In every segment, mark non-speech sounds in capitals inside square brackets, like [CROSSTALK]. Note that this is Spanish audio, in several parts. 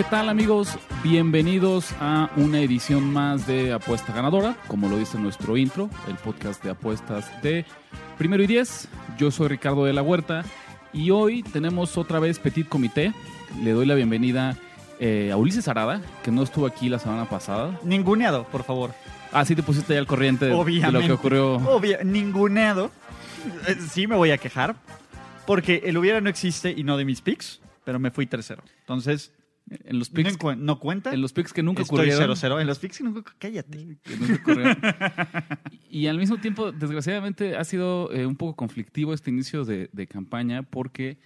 ¿Qué tal amigos? Bienvenidos a una edición más de Apuesta Ganadora, como lo dice nuestro intro, el podcast de apuestas de Primero y Diez. Yo soy Ricardo de la Huerta y hoy tenemos otra vez Petit Comité. Le doy la bienvenida eh, a Ulises Arada, que no estuvo aquí la semana pasada. Ninguneado, por favor. Ah, sí te pusiste ya al corriente de, lo que ocurrió. Obvia- ninguneado. Eh, Sí me voy a quejar. Porque el hubiera no existe y no de mis picks, pero me fui tercero. Entonces, En los no, picks, encu- no cuenta. en los picks que nunca Estoy ocurrieron. 0-0. En los picks que nunca. Cállate. que nunca ocurrieron. [LAUGHS] y al mismo tiempo, desgraciadamente, ha sido eh, un poco conflictivo este inicio de, de campaña porque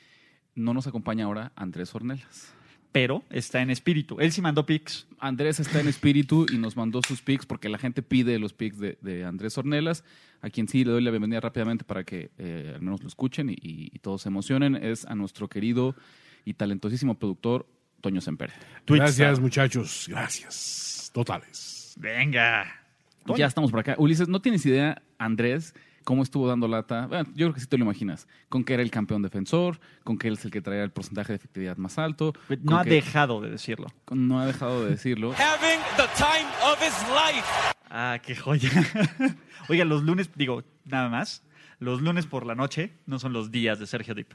no nos acompaña ahora Andrés Ornelas. Pero está en espíritu. Él sí mandó picks. Andrés está en espíritu y nos mandó sus picks porque la gente pide los picks de, de Andrés Ornelas, a quien sí le doy la bienvenida rápidamente para que eh, al menos lo escuchen y, y- y todos se emocionen. Es a nuestro querido y talentosísimo productor Toño Semper. Gracias, muchachos. Gracias. Totales. Venga. Toño. Ya estamos por acá. Ulises, ¿no tienes idea, Andrés, cómo estuvo dando lata? Bueno, yo creo que sí te lo imaginas. Con que era el campeón defensor, con que él es el que traía el porcentaje de efectividad más alto. No ha que- dejado de decirlo. no ha dejado de decirlo. [LAUGHS] having the time of his life. Ah, qué joya. [LAUGHS] Oiga, los lunes, digo, nada más. Los lunes por la noche no son los días de Sergio Dip.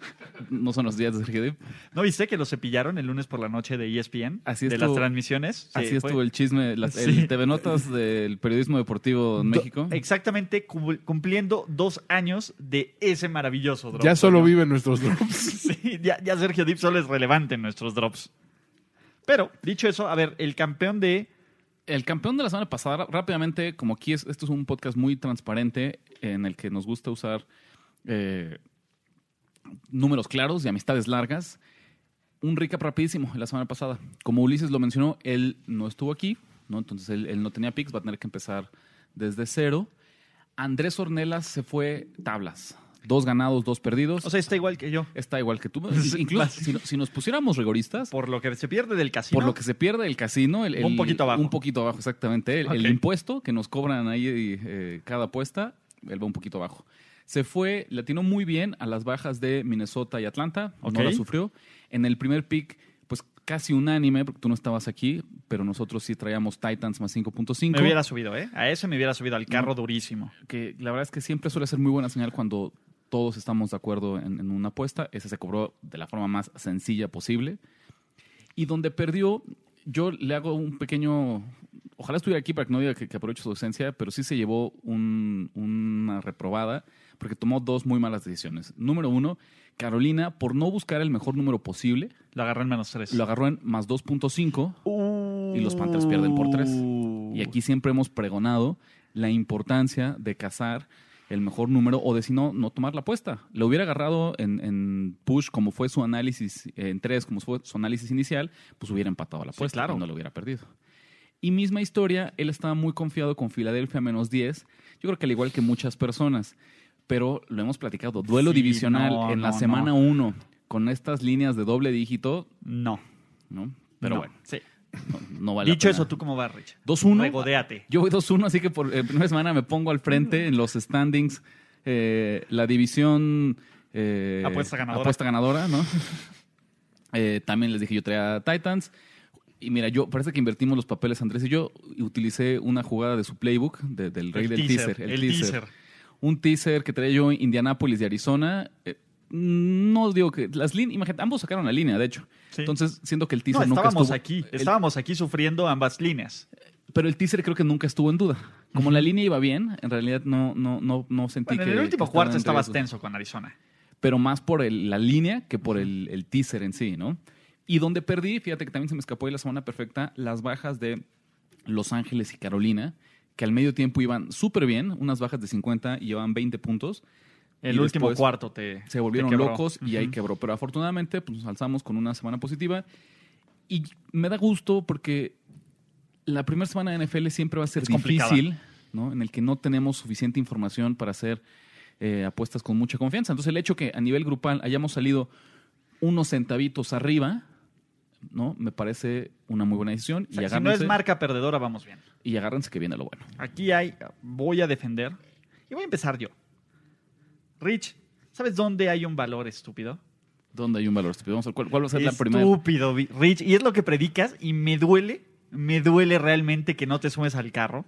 [LAUGHS] No son los días de Sergio Dip. ¿No viste que lo cepillaron el lunes por la noche de ESPN? Así de estuvo. las transmisiones. Sí, Así fue- estuvo el chisme, las- Sí. el TV Notas del periodismo deportivo en Do- México. Exactamente, cum- cumpliendo dos años de ese maravilloso drop. Ya solo viven nuestros [LAUGHS] drops. Sí, ya, ya Sergio Dip solo es relevante en nuestros drops. Pero, dicho eso, a ver, el campeón de. El campeón de la semana pasada, rápidamente, como aquí es, esto es un podcast muy transparente en el que nos gusta usar eh, números claros y amistades largas. Un recap rapidísimo la semana pasada. Como Ulises lo mencionó, él no estuvo aquí, ¿no? Entonces él, él no tenía picks, va a tener que empezar desde cero. Andrés Ornelas se fue tablas. Dos ganados, dos perdidos. O sea, está igual que yo. Está igual que tú. [LAUGHS] Incluso si, si nos pusiéramos rigoristas, Por lo que se pierde del casino. por lo que se pierde el casino, el, Un poquito abajo. Un poquito abajo, exactamente. El, impuesto que nos cobran ahí eh, cada apuesta, él va un poquito abajo. Se fue, le atinó muy bien a las bajas de Minnesota y Atlanta, no la sufrió. En el primer pick, pues casi unánime, porque tú no estabas aquí, pero nosotros sí traíamos Titans más 5.5. Me hubiera subido, ¿eh? A ese me hubiera subido al carro No. durísimo. que la verdad es que siempre suele ser muy buena señal cuando todos estamos de acuerdo en, en una apuesta. Ese se cobró de la forma más sencilla posible. Y donde perdió, yo le hago un pequeño... Ojalá estuviera aquí para que no diga que, que aproveche su ausencia, pero sí se llevó un- una reprobada porque tomó dos muy malas decisiones. Número uno, Carolina, por no buscar el mejor número posible, Lo agarré en menos tres. lo agarró en más 2.5 Uh. y los Panthers pierden por tres. Y aquí siempre hemos pregonado la importancia de cazar el mejor número o de si no, no tomar la apuesta. Lo hubiera agarrado en, en push como fue su análisis, en tres como fue su análisis inicial, pues hubiera empatado la Sí, apuesta claro. y no lo hubiera perdido. Y misma historia, él estaba muy confiado con Filadelfia menos 10. Yo creo que al igual que muchas personas, pero lo hemos platicado. Duelo Sí, divisional no, en la no, semana no. 1 con estas líneas de doble dígito, No. ¿no? Pero No. bueno, Sí. no, vale la Dicho pena. eso, ¿tú cómo vas, Rich? 2-1. Regodéate. Yo voy 2-1, así que por eh, primera semana me pongo al frente en los standings. eh, la división. eh, Apuesta ganadora. apuesta ganadora, ¿no? [LAUGHS] Eh, también les dije yo traía Titans. Y mira, yo parece que invertimos los papeles Andrés y yo. Y utilicé una jugada de su playbook, de- del rey El del teaser, teaser. el teaser. Un teaser que traía yo Indianapolis de Arizona. Eh, no digo que. Las líneas, imagínate, ambos sacaron la línea, de hecho. Sí. Entonces, siendo que el No, teaser nunca estábamos estuvo- aquí. el- Estábamos aquí sufriendo ambas líneas. pero el teaser creo que nunca estuvo en duda. Como la línea iba bien, en realidad no, no, no, no sentí Bueno, que. en el último cuarto estabas tenso con Arizona. Pero más por el- la línea que por el, el teaser en sí, ¿no? Y donde perdí, fíjate que también se me escapó ahí la semana perfecta, las bajas de Los Ángeles y Carolina, que al medio tiempo iban súper bien, unas bajas de 50 y llevaban 20 puntos. El Y último cuarto te Se volvieron te locos y ahí quebró. Pero afortunadamente pues, nos alzamos con una semana positiva. Y me da gusto porque la primera semana de NFL siempre va a ser Es difícil, ¿no? En el que no tenemos suficiente información para hacer eh, apuestas con mucha confianza. Entonces, el hecho que a nivel grupal hayamos salido unos centavitos arriba, ¿no? Me parece una muy buena decisión. O sea, y, si no es marca perdedora, vamos bien. y agárrense que viene lo bueno. Aquí hay, voy a defender y voy a empezar yo. Rich, ¿sabes dónde hay un valor estúpido? ¿Dónde hay un valor estúpido? Vamos a ver, ¿cuál, cuál va a ser la primera? Estúpido, Rich. Y es lo que predicas y me duele, me duele realmente que no te sumes al carro.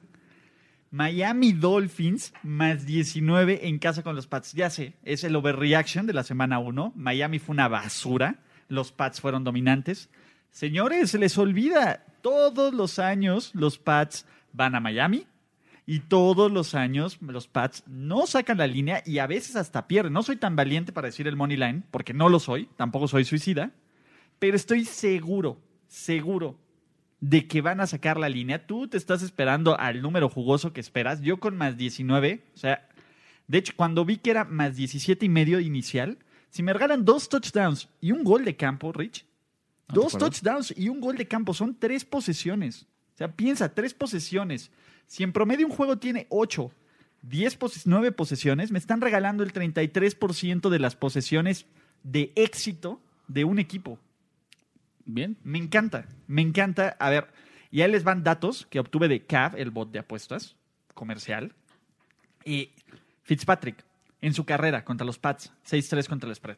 Miami Dolphins más 19 en casa con los Pats. Ya sé, es el overreaction de la semana 1. Miami fue una basura. Los Pats fueron dominantes. Señores, se les olvida. Todos los años los Pats van a Miami y todos los años los Pats no sacan la línea y a veces hasta pierden. No soy tan valiente para decir el money line, porque no lo soy, tampoco soy suicida, pero estoy seguro, seguro de que van a sacar la línea. Tú te estás esperando al número jugoso que esperas. Yo con más 19, o sea, de hecho, cuando vi que era más 17 y medio inicial, si me regalan dos touchdowns y un gol de campo, Rich, Ah, ¿te dos touchdowns y un gol de campo son tres posesiones. O sea, piensa, tres posesiones. Si en promedio un juego tiene 8, 10, pose- 9 posesiones, me están regalando el 33% de las posesiones de éxito de un equipo. Bien. Me encanta, me encanta. A ver, y ahí les van datos que obtuve de CAV, el bot de apuestas comercial. Y Fitzpatrick, en su carrera contra los Pats, 6-3 contra el spread.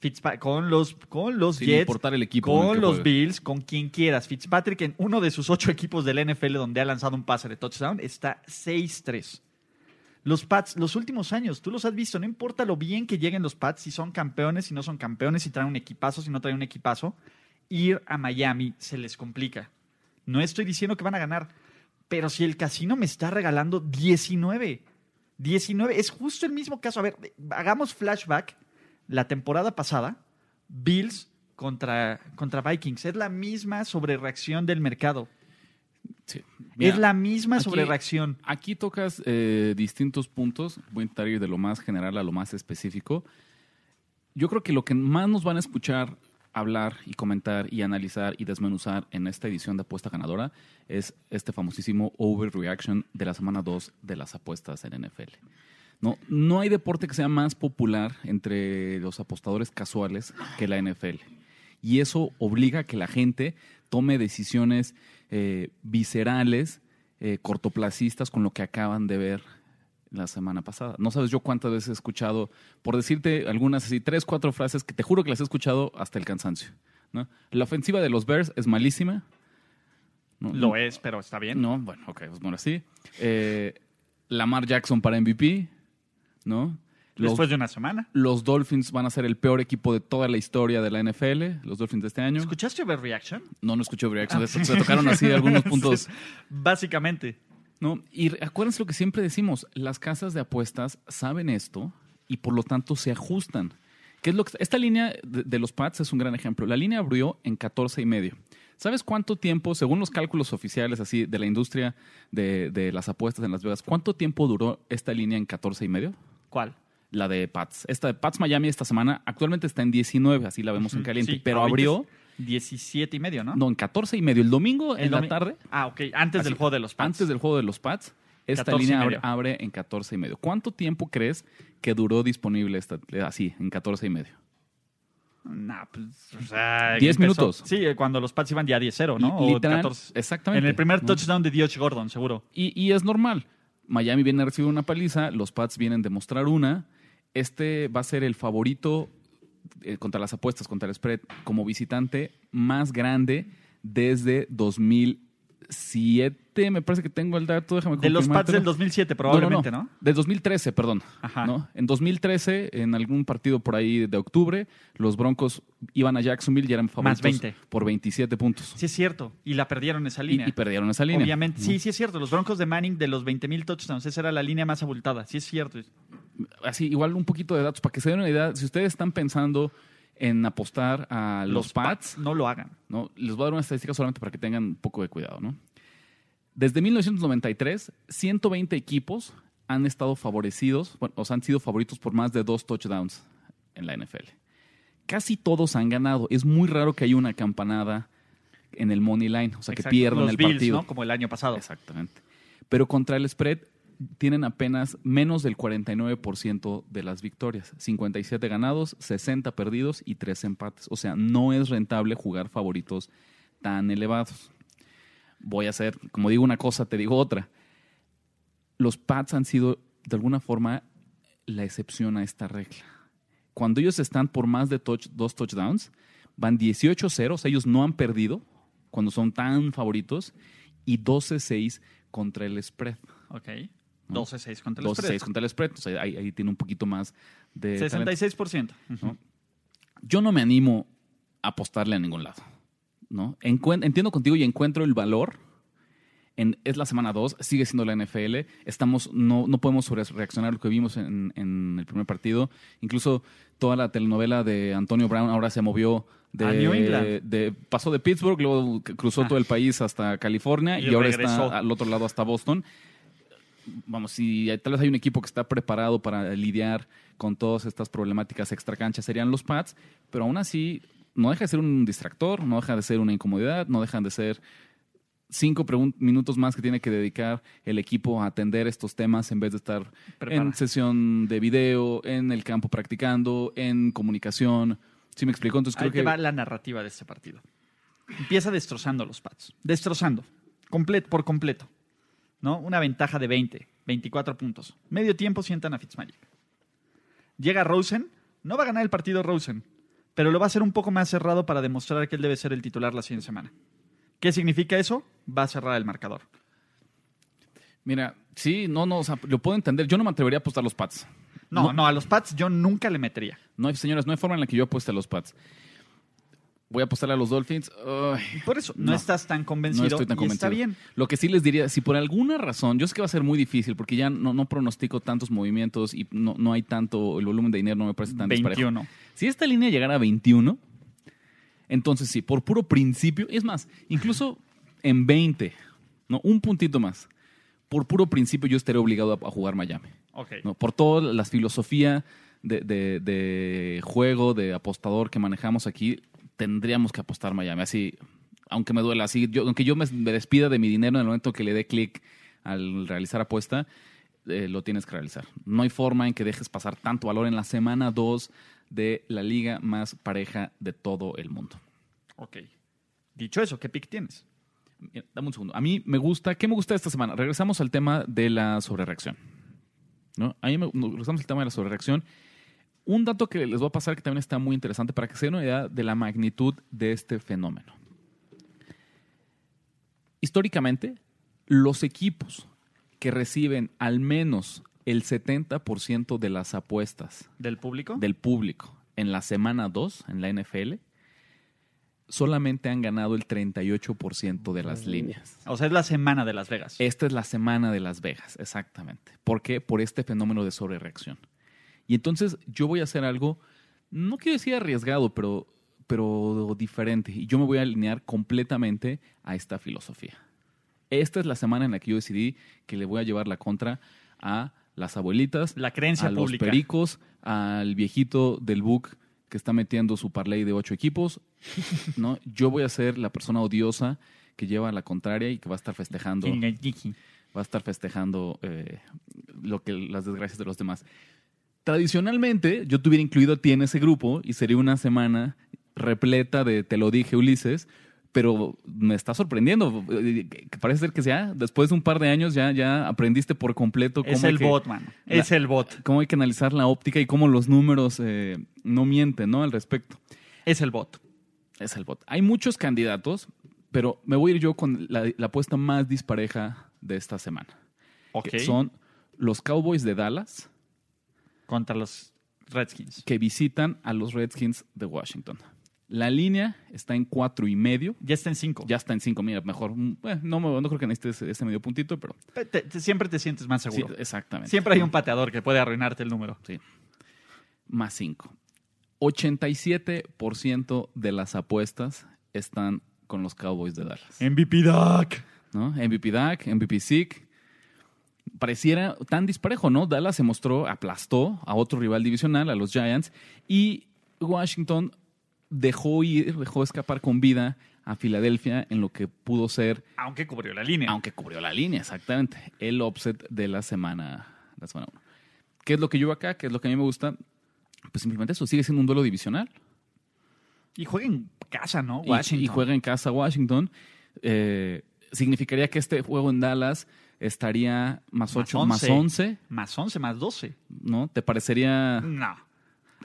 Fitzpa- con los, con los Sin Jets, importar el equipo en el con los juegue. Bills, con quien quieras. Fitzpatrick en uno de sus ocho equipos del NFL donde ha lanzado un pase de touchdown está 6-3. Los Pats, los últimos años, tú los has visto, no importa lo bien que lleguen los Pats, si son campeones, si no son campeones, si traen un equipazo, si no traen un equipazo, ir a Miami se les complica. No estoy diciendo que van a ganar, pero si el casino me está regalando 19, 19, es justo el mismo caso. A ver, hagamos flashback la temporada pasada, Bills contra, contra Vikings, es la misma sobrereacción del mercado. Sí. Mira, es la misma aquí- sobrereacción. Aquí tocas eh, distintos puntos. Voy a intentar ir de lo más general a lo más específico. Yo creo que lo que más nos van a escuchar hablar y comentar y analizar y desmenuzar en esta edición de Apuesta Ganadora es este famosísimo overreaction de la semana 2 de las apuestas en NFL. No, no hay deporte que sea más popular entre los apostadores casuales que la NFL. Y eso obliga a que la gente tome decisiones eh, viscerales, eh, cortoplacistas con lo que acaban de ver la semana pasada. No sabes yo cuántas veces he escuchado, por decirte algunas así, tres, cuatro frases que te juro que las he escuchado hasta el cansancio. ¿no? La ofensiva de los Bears es malísima. ¿no? Lo es, pero está bien. No, bueno, ok, pues bueno, así. Eh, Lamar Jackson para MVP, ¿no? Los, Después de una semana. los Dolphins van a ser el peor equipo de toda la historia de la NFL, los Dolphins de este año. ¿Escuchaste Overreaction? No, no escuché Overreaction, se, se tocaron así algunos [LAUGHS] puntos. Básicamente. ¿no? Y acuérdense lo que siempre decimos, las casas de apuestas saben esto y por lo tanto se ajustan. ¿Qué es lo que, esta línea de, de los Pats es un gran ejemplo. La línea abrió en 14 y medio. ¿Sabes cuánto tiempo, según los cálculos oficiales así de la industria de, de las apuestas en Las Vegas, cuánto tiempo duró esta línea en 14 y medio? ¿Cuál? La de Pats. Esta de Pats Miami esta semana actualmente está en 19, así la vemos en caliente, Sí, pero abrió, es 17 y medio, ¿no? no, en 14 y medio. El domingo El en la tarde Ah, ok. Antes Así, del juego de los Pats. antes del juego de los Pats, esta 14 y línea abre, abre en 14 y medio. ¿Cuánto tiempo crees que duró disponible esta, así, en 14 y medio? Nah, pues, o sea, 10 empezó- minutos. Sí, cuando los Pats iban ya 10-0, ¿no? O literal, 14. exactamente. En el primer touchdown de Dioch Gordon, seguro. Y, y es normal. Miami viene a recibir una paliza, los Pats vienen de mostrar una. Este va a ser el favorito eh, contra las apuestas, contra el spread, como visitante más grande desde 2007. Me parece que tengo el dato, déjame De los Pats del 2007, probablemente, ¿no? De 2013, perdón. Ajá. ¿no? En 2013, en algún partido por ahí de octubre, los Broncos iban a Jacksonville y eran favoritos 20. por 27 puntos. Sí, es cierto. Y la perdieron esa línea. y perdieron esa línea. Obviamente. ¿no? Sí, sí es cierto. Los Broncos de Manning de los 20 mil touchdowns. Esa era la línea más abultada. Sí es cierto. Así, igual un poquito de datos para que se den una idea. Si ustedes están pensando en apostar a los, Pats, No lo hagan. ¿no? Les voy a dar una estadística solamente para que tengan un poco de cuidado, ¿no? Desde 1993, 120 equipos han estado favorecidos, bueno, o sea, han sido favoritos por más de dos touchdowns en la NFL. Casi todos han ganado. Es muy raro que haya una campanada en el money line, o sea, que pierdan Los el Bills, partido. ¿no? Como el año pasado. Exactamente. Pero contra el spread tienen apenas menos del 49% de las victorias. 57 ganados, 60 perdidos y 3 empates. O sea, no es rentable jugar favoritos tan elevados. Voy a hacer, como digo una cosa, te digo otra. Los Pats han sido, de alguna forma, la excepción a esta regla. Cuando ellos están por más de touch- dos touchdowns, van 18-0, o sea, ellos no han perdido cuando son tan favoritos, y 12-6 contra el spread. Ok. 12-6 contra el 12-6 spread. contra el spread. O sea, ahí, ahí tiene un poquito más de. talento. 66%. ¿no? Yo no me animo a apostarle a ningún lado. ¿no? Encuen- entiendo contigo y encuentro el valor. En, es la semana 2, sigue siendo la NFL. Estamos, no, no podemos sobre- reaccionar a lo que vimos en, en el primer partido. Incluso toda la telenovela de Antonio Brown ahora se movió de, A New England. de- pasó de Pittsburgh, luego cruzó Ah. todo el país hasta California Y y, ahora regresó. está al otro lado hasta Boston vamos, si tal vez hay un equipo que está preparado para lidiar con todas estas problemáticas extracanchas, serían los Pats, pero aún así no deja de ser un distractor, no deja de ser una incomodidad, no dejan de ser cinco minutos más que tiene que dedicar el equipo a atender estos temas en vez de estar Prepara. en sesión de video, en el campo practicando, en comunicación. ¿Sí me explico? Entonces Ahí creo te que va la narrativa de este partido. Empieza destrozando a los Pats. Destrozando. Por completo. ¿No? Una ventaja de 20, 24 puntos. Medio tiempo sientan a Fitzmagic. Llega Rosen. No va a ganar el partido Rosen, pero lo va a hacer un poco más cerrado para demostrar que él debe ser el titular la siguiente semana. ¿Qué significa eso? Va a cerrar el marcador. Mira, sí, no, no, o sea, lo puedo entender. Yo no me atrevería a apostar los Pats. No, No. no, a los Pats yo nunca le metería. No señores, no hay forma en la que yo apueste a los Pats. Voy a apostarle a los Dolphins. Por eso, no, No. estás tan convencido. no estoy tan y convencido. Está bien. Lo que sí les diría, si por alguna razón, yo sé que va a ser muy difícil porque ya no, no pronostico tantos movimientos y no, no hay tanto, el volumen de dinero no me parece tan disparejo. 21. Si esta línea llegara a 21, entonces sí, por puro principio, es más, incluso en 20, ¿no? un puntito más, por puro principio yo estaría obligado a, a jugar Miami. Ok. ¿no? Por toda la filosofía de, de- de juego, de apostador que manejamos aquí, tendríamos que apostar Miami. Así, aunque me duela, así, yo, aunque yo me, me despida de mi dinero en el momento que le dé clic al realizar apuesta, eh, lo tienes que realizar. No hay forma en que dejes pasar tanto valor en la semana 2 de la liga más pareja de todo el mundo. Ok. Dicho eso, ¿qué pick tienes? Mira, Dame un segundo. A mí me gusta, ¿qué me gusta esta semana? Regresamos al tema de la sobrereacción. ¿no? A mí me, regresamos al tema de la sobrereacción. Un dato que les voy a pasar que también está muy interesante para que se den una idea de la magnitud de este fenómeno. Históricamente, los equipos que reciben al menos el 70% de las apuestas ¿Del público? del público en la semana 2 en la NFL solamente han ganado el 38% de las líneas. O sea, es la semana de Las Vegas. Esta es la semana de Las Vegas, exactamente. ¿Por qué? Por este fenómeno de sobrereacción. Y entonces yo voy a hacer algo, no quiero decir arriesgado, pero, pero diferente. Y yo me voy a alinear completamente a esta filosofía. Esta es la semana en la que yo decidí que le voy a llevar la contra a las abuelitas, La creencia a los pericos, al viejito del book que está metiendo su parlay de ocho equipos. [LAUGHS] ¿no? Yo voy a ser la persona odiosa que lleva la contraria y que va a estar festejando va a estar festejando eh, lo que las desgracias de los demás. Tradicionalmente, yo te hubiera incluido a ti en ese grupo y sería una semana repleta de te lo dije Ulises, pero me está sorprendiendo. eh, Parece ser que ya, después de un par de años, ya, ya aprendiste por completo cómo Es el que- bot, man. Es el bot. cómo hay que analizar la óptica y cómo los números eh, no mienten, ¿no? Al respecto. Es el bot. Es el bot. Hay muchos candidatos, pero me voy a ir yo con la, la apuesta más dispareja de esta semana. Ok. que son los Cowboys de Dallas Contra los Redskins. que visitan a los Redskins de Washington. La línea está en cuatro y medio. Ya está en cinco. Ya está en cinco, mira, mejor. mm, eh, no, me- no creo que necesites ese, ese medio puntito, pero Te- te- siempre te sientes más sí, seguro. exactamente. Siempre hay un pateador que puede arruinarte el número. Sí. Más cinco. 87% de las apuestas están con los Cowboys de Dallas. MVP Duck. ¿no? MVP Dak, MVP Zeke. Pareciera tan disparejo, ¿no? Dallas se mostró, aplastó a otro rival divisional, a los Giants, y Washington dejó ir, dejó escapar con vida a Filadelfia en lo que pudo ser, Aunque cubrió la línea. aunque cubrió la línea, exactamente, el offset de la semana, la semana 1. ¿Qué es lo que yo acá? ¿Qué es lo que a mí me gusta? Pues simplemente eso, sigue siendo un duelo divisional. Y juega en casa, ¿no? Y- Washington. Y, juega en casa Washington. Eh, significaría que este juego en Dallas estaría más Más 8, más 11, Más 11, más 12. ¿no? ¿Te parecería...? No.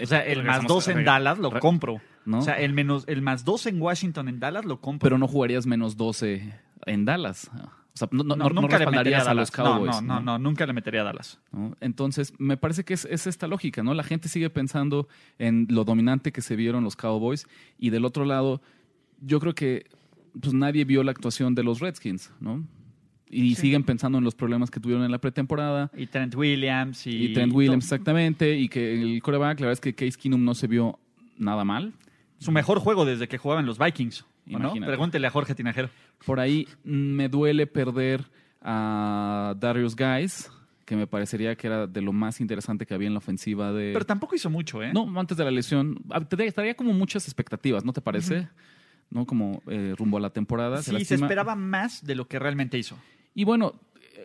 O sea, el más Regresamos- 12 en Dallas lo compro. ¿no? O sea, el, menos, el más 12 en Washington en Dallas lo compro. Pero no jugarías menos 12 en Dallas. O sea, no, no, no- no nunca respaldarías a a los Cowboys. No, no, no, nunca le metería a Dallas. Entonces, me parece que es, es esta lógica, ¿no? La gente sigue pensando en lo dominante que se vieron los Cowboys y del otro lado, yo creo que pues nadie vio la actuación de los Redskins, ¿no? Y siguen pensando en los problemas que tuvieron en la pretemporada. Y Trent Williams y... Y, Trent Williams, exactamente, y que el coreback, la verdad es que Case Keenum no se vio nada mal. Su mejor juego desde que jugaban los Vikings. ¿o ¿no? Pregúntele a Jorge Tinajero. Por ahí me duele perder a Darius Guys, que me parecería que era de lo más interesante que había en la ofensiva de... Pero tampoco hizo mucho, ¿eh? No, antes de la lesión. ah, te- Estaría como muchas expectativas, ¿no te parece? ¿No? Como eh, rumbo a la temporada. Sí, se lastima. esperaba más de lo que realmente hizo. Y bueno,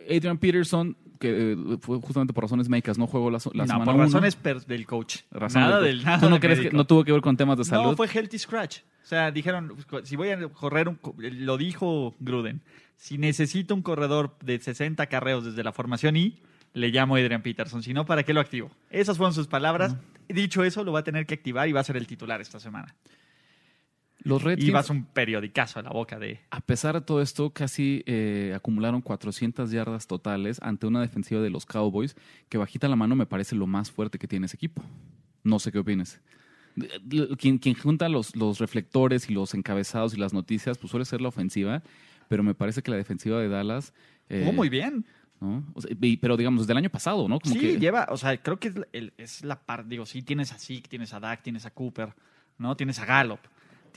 Adrian Peterson, que eh, fue justamente por razones médicas, no jugó la, la no, semana por uno. razones per- del coach. Razón nada del- del nada ¿Tú no del crees que no tuvo que ver con temas de salud? No, fue healthy scratch. O sea, dijeron, si voy a correr, un, lo dijo Gruden, si necesito un corredor de 60 carreos desde la formación I, le llamo a Adrian Peterson. Si no, ¿para qué lo activo? Esas fueron sus palabras. Dicho eso, lo va a tener que activar y va a ser el titular esta semana. Los Y Redskins, vas un periodicazo a la boca de... a pesar de todo esto, casi eh, acumularon 400 yardas totales ante una defensiva de los Cowboys, que bajita la mano me parece lo más fuerte que tiene ese equipo. No sé qué opines. Quien, quien junta los, los reflectores y los encabezados y las noticias, pues suele ser la ofensiva, pero me parece que la defensiva de Dallas... eh, muy bien. ¿no? O sea, y- pero digamos, desde el año pasado, ¿no? Como sí, que, lleva, o sea, creo que es, la- el- es la parte, digo, sí, tienes a Zeke, tienes a Dak, tienes a Cooper, ¿no? Tienes a Gallup,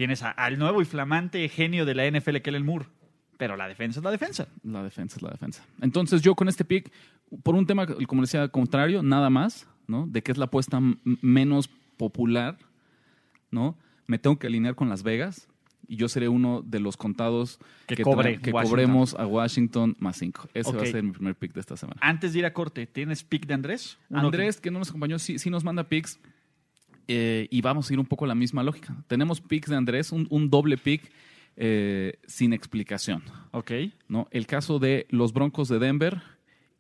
tienes a- al nuevo y flamante genio de la NFL, Kellen Moore. Pero la defensa es la defensa. La defensa es la defensa. Entonces yo con este pick, por un tema, como decía, contrario, nada más, ¿no? De que es la apuesta menos popular, ¿no? Me tengo que alinear con Las Vegas y yo seré uno de los contados Que cobre que cobremos a Washington más 5. Ese va a ser mi primer pick de esta semana. Antes de ir a corte, ¿tienes pick de Andrés? Andrés, que no nos acompañó, sí, sí nos manda picks eh, y vamos a ir un poco a la misma lógica. Tenemos picks de Andrés, un, un doble pick eh, sin explicación. Ok. ¿no? El caso de los Broncos de Denver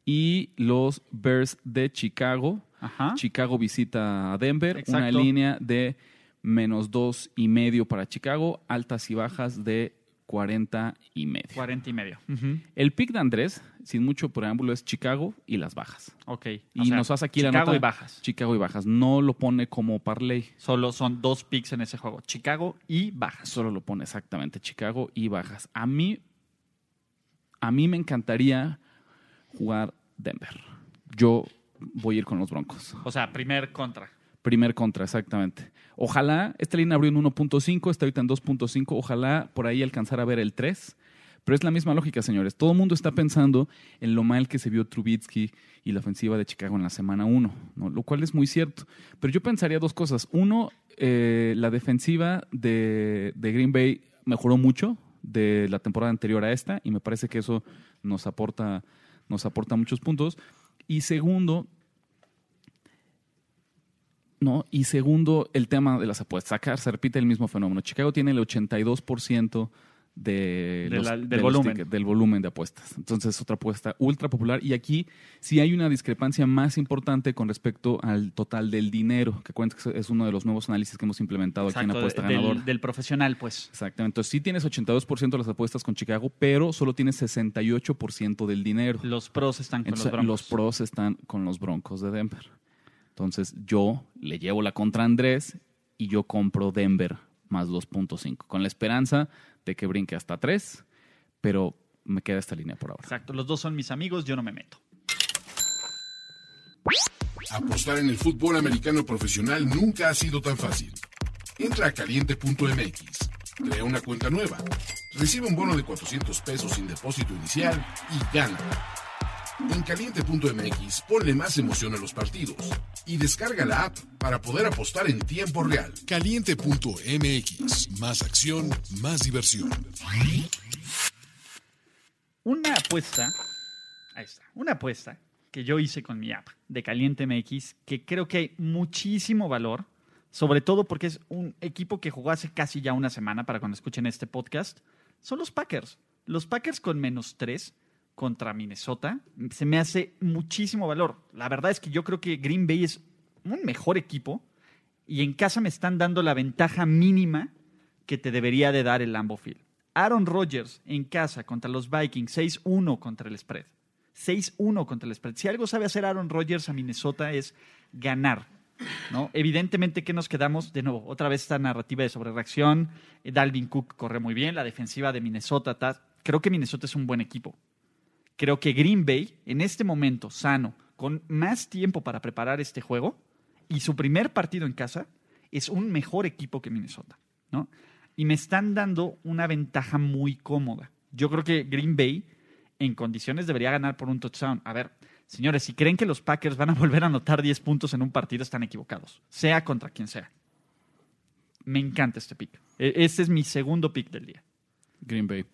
y los Bears de Chicago. Ajá. Chicago visita a Denver, una Exacto. línea de menos dos y medio para Chicago, altas y bajas de 40 y medio. 40 y medio. El pick de Andrés, sin mucho preámbulo, es Chicago y las bajas. Ok. Y O sea, nos hace aquí la Chicago nota. y bajas. Chicago y bajas. No lo pone como parlay, Solo son dos picks en ese juego. Chicago y bajas. solo lo pone exactamente Chicago y bajas. A mí, a mí me encantaría jugar Denver. Yo voy a ir con los Broncos. O sea, primer contra. Primer contra, exactamente. Ojalá, esta línea abrió en 1.5, está ahorita en 2.5, ojalá por ahí alcanzar a ver el 3. Pero es la misma lógica, señores. Todo el mundo está pensando en lo mal que se vio Trubitsky y la ofensiva de Chicago en la semana 1, ¿no? lo cual es muy cierto. Pero yo pensaría dos cosas. Uno, eh, la defensiva de, de Green Bay mejoró mucho de la temporada anterior a esta y me parece que eso nos aporta, nos aporta muchos puntos. Y segundo, ¿no? Y segundo, el tema de las apuestas. Acá se repite el mismo fenómeno. Chicago tiene el 82% de De los- la- del de los volumen. tickets, del volumen de apuestas. Entonces es otra apuesta ultra popular. Y aquí sí hay una discrepancia más importante con respecto al total del dinero, que acuérdense que es uno de los nuevos análisis que hemos implementado aquí en Apuesta del, Ganadora. del profesional, pues. Exactamente. Entonces sí tienes 82% de las apuestas con Chicago, pero solo tienes 68% del dinero. Los pros están con Entonces, los broncos. los pros están con los Broncos de Denver. Entonces, yo le llevo la contra a Andrés y yo compro Denver más 2.5, con la esperanza de que brinque hasta 3, pero me queda esta línea por ahora. Exacto, los dos son mis amigos, yo no me meto. Apostar en el fútbol americano profesional nunca ha sido tan fácil. Entra a caliente.mx, crea una cuenta nueva, recibe un bono de 400 pesos sin depósito inicial y gana. En caliente.mx ponle más emoción a los partidos y descarga la app para poder apostar en tiempo real. Caliente.mx, más acción, más diversión. Una apuesta, ahí está, una apuesta que yo hice con mi app de Caliente MX, que creo que hay muchísimo valor, sobre todo porque es un equipo que jugó hace casi ya una semana para cuando escuchen este podcast, son los Packers. Los Packers con menos tres contra Minnesota se me hace muchísimo valor. La verdad es que yo creo que Green Bay es un mejor equipo y en casa me están dando la ventaja mínima que te debería de dar el Lambeau Field. Aaron Rodgers en casa contra los Vikings, 6-1 contra el spread. 6-1 contra el spread. Si algo sabe hacer Aaron Rodgers a Minnesota es ganar. ¿no? Evidentemente que nos quedamos, de nuevo, otra vez esta narrativa de sobrereacción. Dalvin Cook corre muy bien, la defensiva de Minnesota. ta- Creo que Minnesota es un buen equipo. Creo que Green Bay, en este momento, sano, con más tiempo para preparar este juego, y su primer partido en casa, es un mejor equipo que Minnesota. ¿no? Y me están dando una ventaja muy cómoda. Yo creo que Green Bay, en condiciones, debería ganar por un touchdown. A ver, señores, si creen que los Packers van a volver a anotar 10 puntos en un partido, están equivocados. Sea contra quien sea. Me encanta este pick. E- Este es mi segundo pick del día. Green Bay.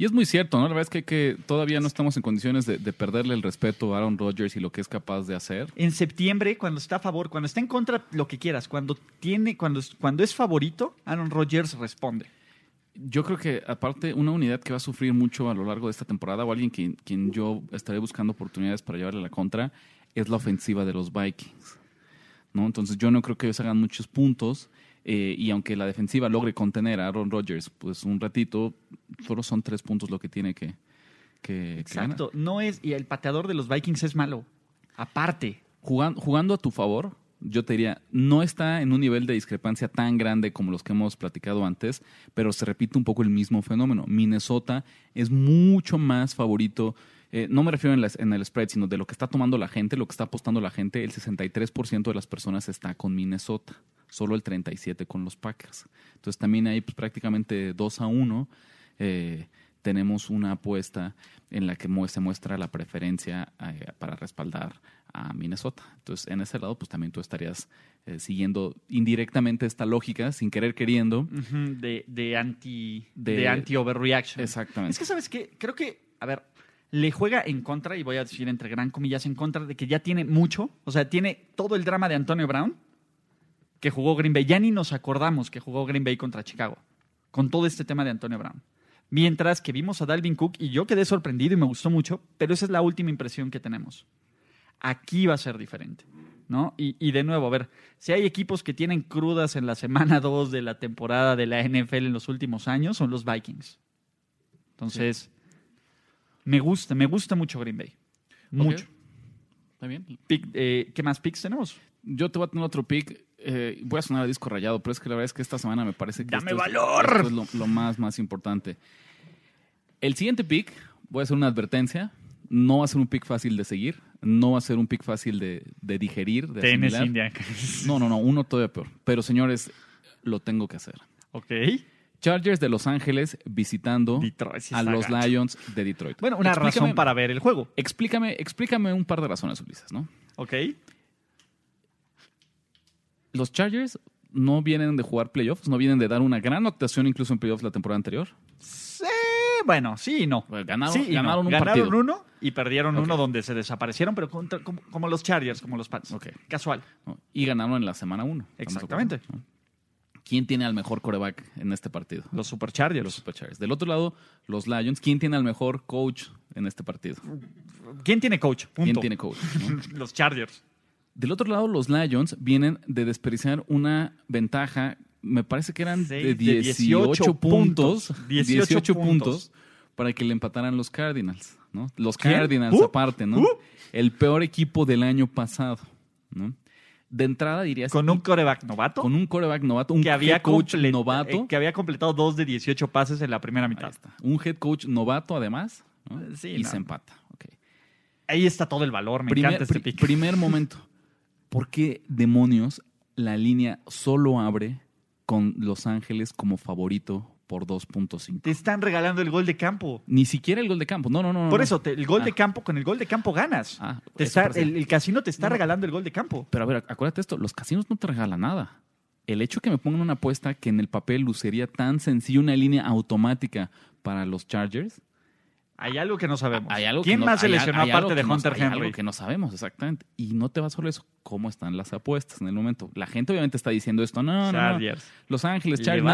Y es muy cierto, ¿no? La verdad es que, que todavía no estamos en condiciones de, de perderle el respeto a Aaron Rodgers y lo que es capaz de hacer. En septiembre, cuando está a favor, cuando está en contra, lo que quieras, cuando tiene, cuando, es- cuando es favorito, Aaron Rodgers responde. Yo creo que, aparte, una unidad que va a sufrir mucho a lo largo de esta temporada, o alguien quien, quien yo estaré buscando oportunidades para llevarle la contra, es la ofensiva de los Vikings. ¿no? Entonces, yo no creo que ellos hagan muchos puntos. Eh, y aunque la defensiva logre contener a Aaron Rodgers, pues un ratito, solo son tres puntos lo que tiene que, que, que ganar. Exacto. No es, y el pateador de los Vikings es malo. Aparte. Jugando, jugando a tu favor, yo te diría, no está en un nivel de discrepancia tan grande como los que hemos platicado antes, pero se repite un poco el mismo fenómeno. Minnesota es mucho más favorito. eh, no me refiero en, las- en el spread, sino de lo que está tomando la gente, lo que está apostando la gente. El 63% de las personas está con Minnesota, solo el 37% con los Packers. Entonces también ahí pues, prácticamente 2 a 1 eh, tenemos una apuesta en la que se muestra la preferencia eh, para respaldar a Minnesota. Entonces, en ese lado, pues también tú estarías eh, siguiendo indirectamente esta lógica, sin querer queriendo. de, de anti De- de, anti overreaction. Exactamente. Es que sabes qué, creo que, a ver, le juega en contra, y voy a decir entre gran comillas en contra, de que ya tiene mucho, o sea, tiene todo el drama de Antonio Brown, que jugó Green Bay. Ya ni nos acordamos que jugó Green Bay contra Chicago, con todo este tema de Antonio Brown. Mientras que vimos a Dalvin Cook y yo quedé sorprendido y me gustó mucho, pero esa es la última impresión que tenemos. Aquí va a ser diferente, ¿no? Y, y de nuevo, a ver, si hay equipos que tienen crudas en la semana [LAUGHS] 2 de la temporada de la NFL en los últimos años, son los Vikings. Entonces, me gusta, me gusta mucho Green Bay. Mucho. Ok. ¿Está bien? Pick- eh, ¿Qué más picks tenemos? Yo te voy a tener otro pick. Eh, voy a sonar a disco rayado, pero es que la verdad es que esta semana me parece que ¡Dame esto es- valor! esto es lo, lo más, más importante. El siguiente pick, voy a hacer una advertencia. No va a ser un pick fácil de seguir. No va a ser un pick fácil de, de digerir, de asimilar. Indians. No, no, no, uno todavía peor. Pero señores, lo tengo que hacer. ok. Chargers de Los Ángeles visitando Detroit a los gacho. Lions de Detroit. Bueno, una Explícame- razón para ver el juego. Explícame, explícame un par de razones, Ulises, ¿no? Ok. Los Chargers no vienen de jugar playoffs, no vienen de dar una gran actuación incluso en playoffs la temporada anterior. Sí, bueno, sí y no. Pues ganaron, Sí y no. ganaron un Ganaron partido. uno y perdieron uno donde se desaparecieron, pero contra- como, como los Chargers, como los Pats. Ok. Casual. ¿no? Y ganaron en la semana uno. ¿Estamos de Exactamente. ¿Quién tiene al mejor coreback en este partido? Los Superchargers. Los Superchargers. Del otro lado, los Lions. ¿Quién tiene al mejor coach en este partido? ¿Quién tiene coach? Punto. ¿Quién tiene coach? no? [LAUGHS] los Chargers. Del otro lado, los Lions vienen de desperdiciar una ventaja, me parece que eran Seis de de 18, 18 puntos, puntos. 18, 18 puntos, para que le empataran los Cardinals, ¿no? Los ¿Quién? Cardinals Uh, aparte, ¿no? uh. El peor equipo del año pasado, ¿no? De entrada dirías Con un coreback novato. con un coreback novato, un que había, head coach comple- novato, eh, que había completado dos de 18 pases en la primera mitad. un head coach novato además, ¿no? Sí, y no. se empata. ok. Ahí está todo el valor. Me primer, encanta este pick. primer momento. ¿Por qué demonios la línea solo abre con Los Ángeles como favorito por 2.5. Te están regalando el gol de campo. Ni siquiera el gol de campo. No, no, no. Por no. eso, te- el gol Ah. de campo, con el gol de campo ganas. Ah, Te eso está- parece- el, el casino te está No, regalando el gol de campo. Pero a ver, acuérdate esto, los casinos no te regalan nada. El hecho que me pongan una apuesta que en el papel lucería tan sencillo, una línea automática para los Chargers, Hay algo que no sabemos. hay algo ¿Quién que no- más se hay- lesionó hay aparte de no- Hunter hay Henry? algo que no sabemos, exactamente. Y no te va solo eso, cómo están las apuestas en el momento. La gente obviamente está diciendo esto, no, no, no. Chargers. Los Ángeles, ¿Le Chargers,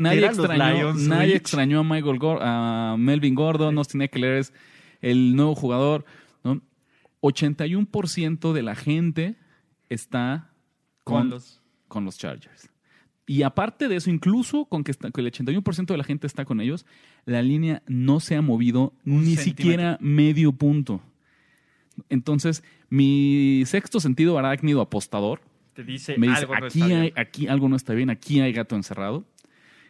nadie, extrañó, Lions, nadie Rich? extrañó a Michael Gor- a Melvin Gordon, Austin Eckler es el nuevo jugador, ¿no? 81% de la gente está con, Con los- con los Chargers. Y aparte de eso, incluso con que, está- el 81% de la gente está con ellos, la línea no se ha movido Un ni siquiera medio punto. Entonces, mi sexto sentido arácnido apostador Te dice, me dice, algo no aquí, está hay, bien. aquí algo no está bien, aquí hay gato encerrado.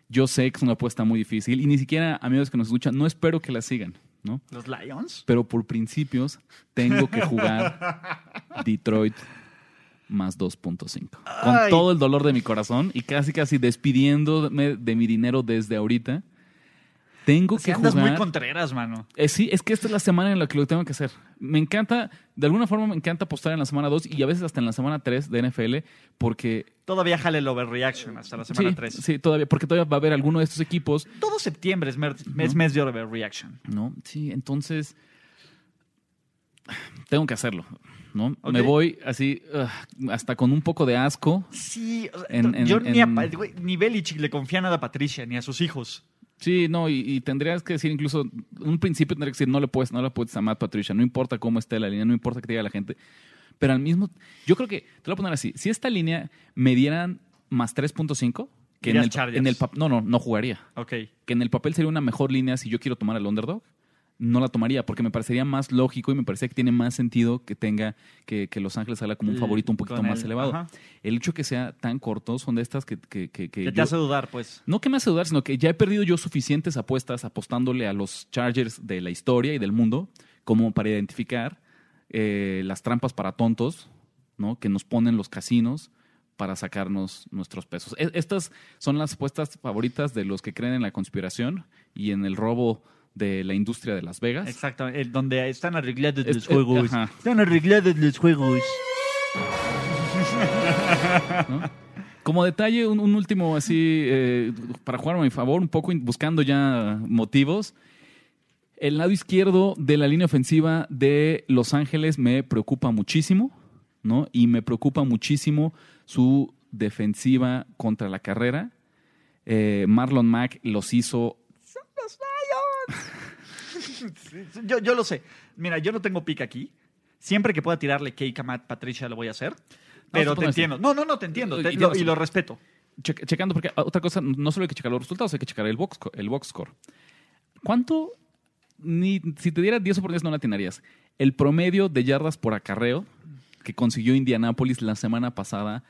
Yo sé que es una apuesta muy difícil y ni siquiera, amigos que nos escuchan, no espero que la sigan, ¿no? ¿Los Lions? Pero por principios tengo que jugar [LAUGHS] Detroit más 2.5. Con todo el dolor de mi corazón y casi casi despidiéndome de mi dinero desde ahorita. Tengo Si que andas jugar. muy contreras, mano. Eh, sí, es que esta es la semana en la que lo tengo que hacer. Me encanta, de alguna forma me encanta apostar en la semana 2 y a veces hasta en la semana 3 de NFL porque... Todavía jale el overreaction hasta la semana sí, 3. sí, todavía, porque todavía va a haber alguno de estos equipos Todo septiembre es mes, es mes de overreaction. ¿no? Sí, entonces tengo que hacerlo, ¿no? Me voy así hasta con un poco de asco. Sí, o sea, En- en- yo ni, a, ni Belichick le confía nada a Patricia ni a sus hijos. Sí, no, y, y tendrías que decir incluso, un principio tendría que decir, no le puedes, no le puedes a Matt Patricia, no importa cómo esté la línea, no importa que te diga la gente. Pero al mismo, yo creo que, te lo voy a poner así, si esta línea me dieran más 3.5, que en el, en el no, no, no jugaría. Ok. que en el papel sería una mejor línea si yo quiero tomar al underdog, no la tomaría porque me parecería más lógico y me parece que tiene más sentido que tenga que, que Los Ángeles salga como un favorito un poquito más el- elevado. ajá. El hecho que sea tan corto son de estas que, que, que- que Que te hace dudar, pues. no que me hace dudar, sino que ya he perdido yo suficientes apuestas apostándole a los Chargers de la historia y del mundo como para identificar eh, las trampas para tontos ¿no? que nos ponen los casinos para sacarnos nuestros pesos. E- Estas son las apuestas favoritas de los que creen en la conspiración y en el robo de la industria de Las Vegas. Exactamente. eh, Donde están arreglados Es- los eh, juegos. ajá. Están arreglados los juegos. ¿no? Como detalle, un, un último así, eh, para jugar a mi favor, un poco buscando ya motivos. El lado izquierdo de la línea ofensiva de Los Ángeles me preocupa muchísimo, ¿no? Y me preocupa muchísimo su defensiva contra la carrera. Eh, Marlon Mack los hizo. [LAUGHS] Yo, yo lo sé. Mira, yo no tengo pick aquí. Siempre que pueda tirarle cake a Matt Patricia lo voy a hacer. Pero supongo te entiendo. No, no, no, te entiendo. te- Y lo- tienes- y lo respeto. Che- checando, porque ah, otra cosa, no solo hay que checar los resultados, hay que checar el box, el box score. ¿Cuánto, ni, si te diera 10 oportunidades no la atinarías, el promedio de yardas por acarreo que consiguió Indianapolis la semana pasada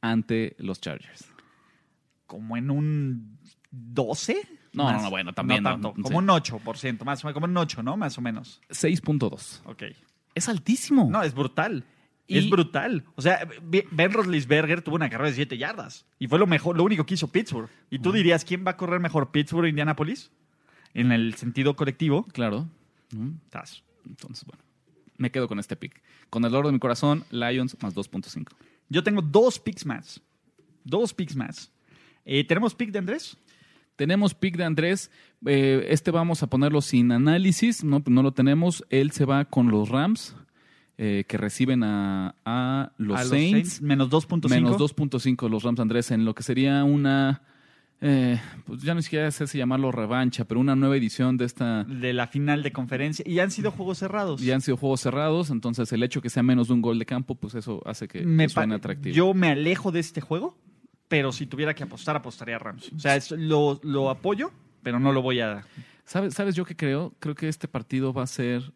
ante los Chargers? Como en un 12. No, Más. no, no, bueno, también No no, tanto. sí. Como un 8%. Más, o menos, como un 8, ¿no? Más o menos. 6.2. Ok. Es altísimo. No, es brutal. Y- Es brutal. O sea, Be- Ben Roethlisberger tuvo una carrera de 7 yardas. Y fue lo mejor, lo único que hizo Pittsburgh. ¿Y tú dirías quién va a correr mejor, Pittsburgh o Indianapolis? En el sentido colectivo. Claro. Mm, Estás. Entonces, bueno, me quedo con este pick. Con el oro de mi corazón, Lions más 2.5. Yo tengo dos picks más. Dos picks más. Eh, ¿Tenemos pick de Andrés? Tenemos pick de Andrés. Eh, este vamos a ponerlo sin análisis. No, no lo tenemos. Él se va con los Rams, eh, que reciben a, a los, A Saints. Menos 2.5. Menos 2.5 los Rams Andrés, en lo que sería una. eh, pues ya no siquiera sé si llamarlo revancha, pero una nueva edición de esta. De la final de conferencia. Y han sido juegos cerrados. Ya han sido juegos cerrados, entonces el hecho que sea menos de un gol de campo, pues eso hace que, Me que suene atractivo. Yo me alejo de este juego, pero si tuviera que apostar, apostaría a Rams. O sea, es- lo, lo apoyo, pero no lo voy a... ¿Sabes, ¿Sabes yo qué creo? Creo que este partido va a ser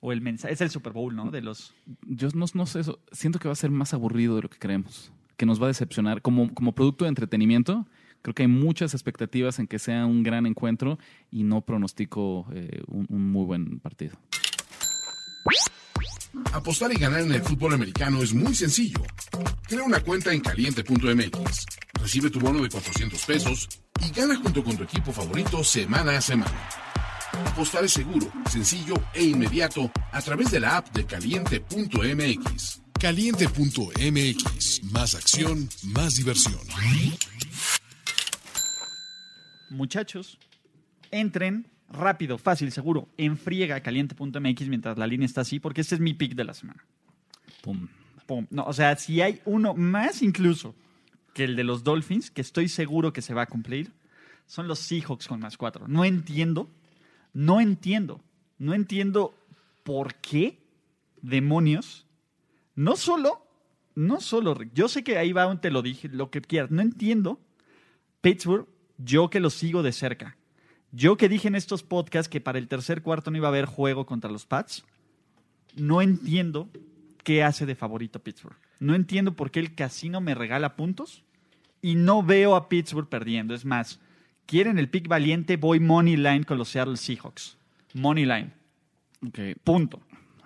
O el mensaje... Es el Super Bowl, ¿no? De los... yo no, no sé eso, siento que va a ser más aburrido de lo que creemos, que nos va a decepcionar. Como, como producto de entretenimiento, creo que hay muchas expectativas en que sea un gran encuentro y no pronostico eh, un, un muy buen partido. Apostar y ganar en el fútbol americano es muy sencillo. Crea una cuenta en caliente.mx, recibe tu bono de 400 pesos y gana junto con tu equipo favorito semana a semana. Apostar es seguro, sencillo e inmediato a través de la app de caliente.mx. Caliente.mx. Más acción, más diversión. Muchachos, entren rápido, fácil, seguro, en friega caliente.mx mientras la línea está así, porque este es mi pick de la semana. Pum. Pum. No, o sea, si hay uno más incluso que el de los Dolphins, que estoy seguro que se va a cumplir, son los Seahawks con más cuatro. No entiendo, no entiendo, no entiendo por qué demonios, no solo, no solo, Rick, yo sé que ahí va un te lo dije, lo que quieras, no entiendo, Pittsburgh, yo que lo sigo de cerca, yo que dije en estos podcasts que para el tercer cuarto no iba a haber juego contra los Pats, no entiendo qué hace de favorito Pittsburgh. No entiendo por qué el casino me regala puntos y no veo a Pittsburgh perdiendo. Es más, quieren el pick valiente, voy money line con los Seattle Seahawks. Money line. Ok. Punto.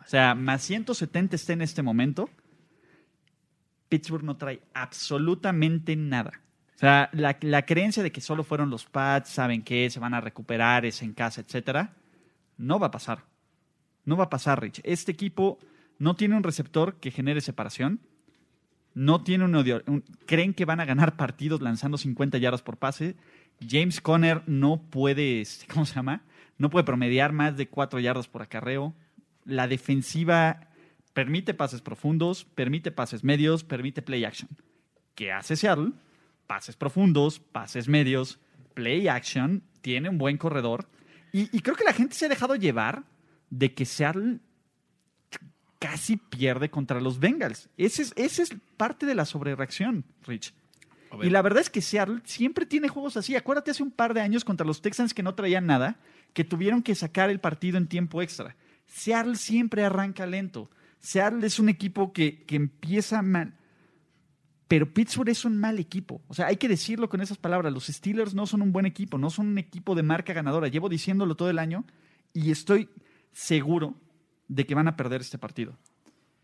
O sea, más 170 está en este momento. Pittsburgh no trae absolutamente nada. Sea, la, la creencia de que solo fueron los Pats, saben que se van a recuperar, es en casa, etcétera, no va a pasar. No va a pasar, Rich. Este equipo no tiene un receptor que genere separación. No tiene un, odio- creen que van a ganar [LAUGHS] partidos lanzando 50 yardas por pase. James Conner no puede, este, [LAUGHS] ¿cómo se llama? No puede promediar más de 4 yardas por acarreo. La defensiva permite pases profundos, permite pases medios, permite play action. ¿Qué hace Seattle? Pases profundos, pases medios, play action, tiene un buen corredor. Y, y creo que la gente se ha dejado llevar de que Seattle casi pierde contra los Bengals. Ese es, ese es parte de la sobrereacción, Rich. Y la verdad es que Seattle siempre tiene juegos así. Acuérdate hace un par de años contra los Texans que no traían nada, que tuvieron que sacar el partido en tiempo extra. Seattle siempre arranca lento. Seattle es un equipo que, que empieza mal. Pero Pittsburgh es un mal equipo. O sea, hay que decirlo con esas palabras. Los Steelers no son un buen equipo, no son un equipo de marca ganadora. Llevo diciéndolo todo el año y estoy seguro de que van a perder este partido.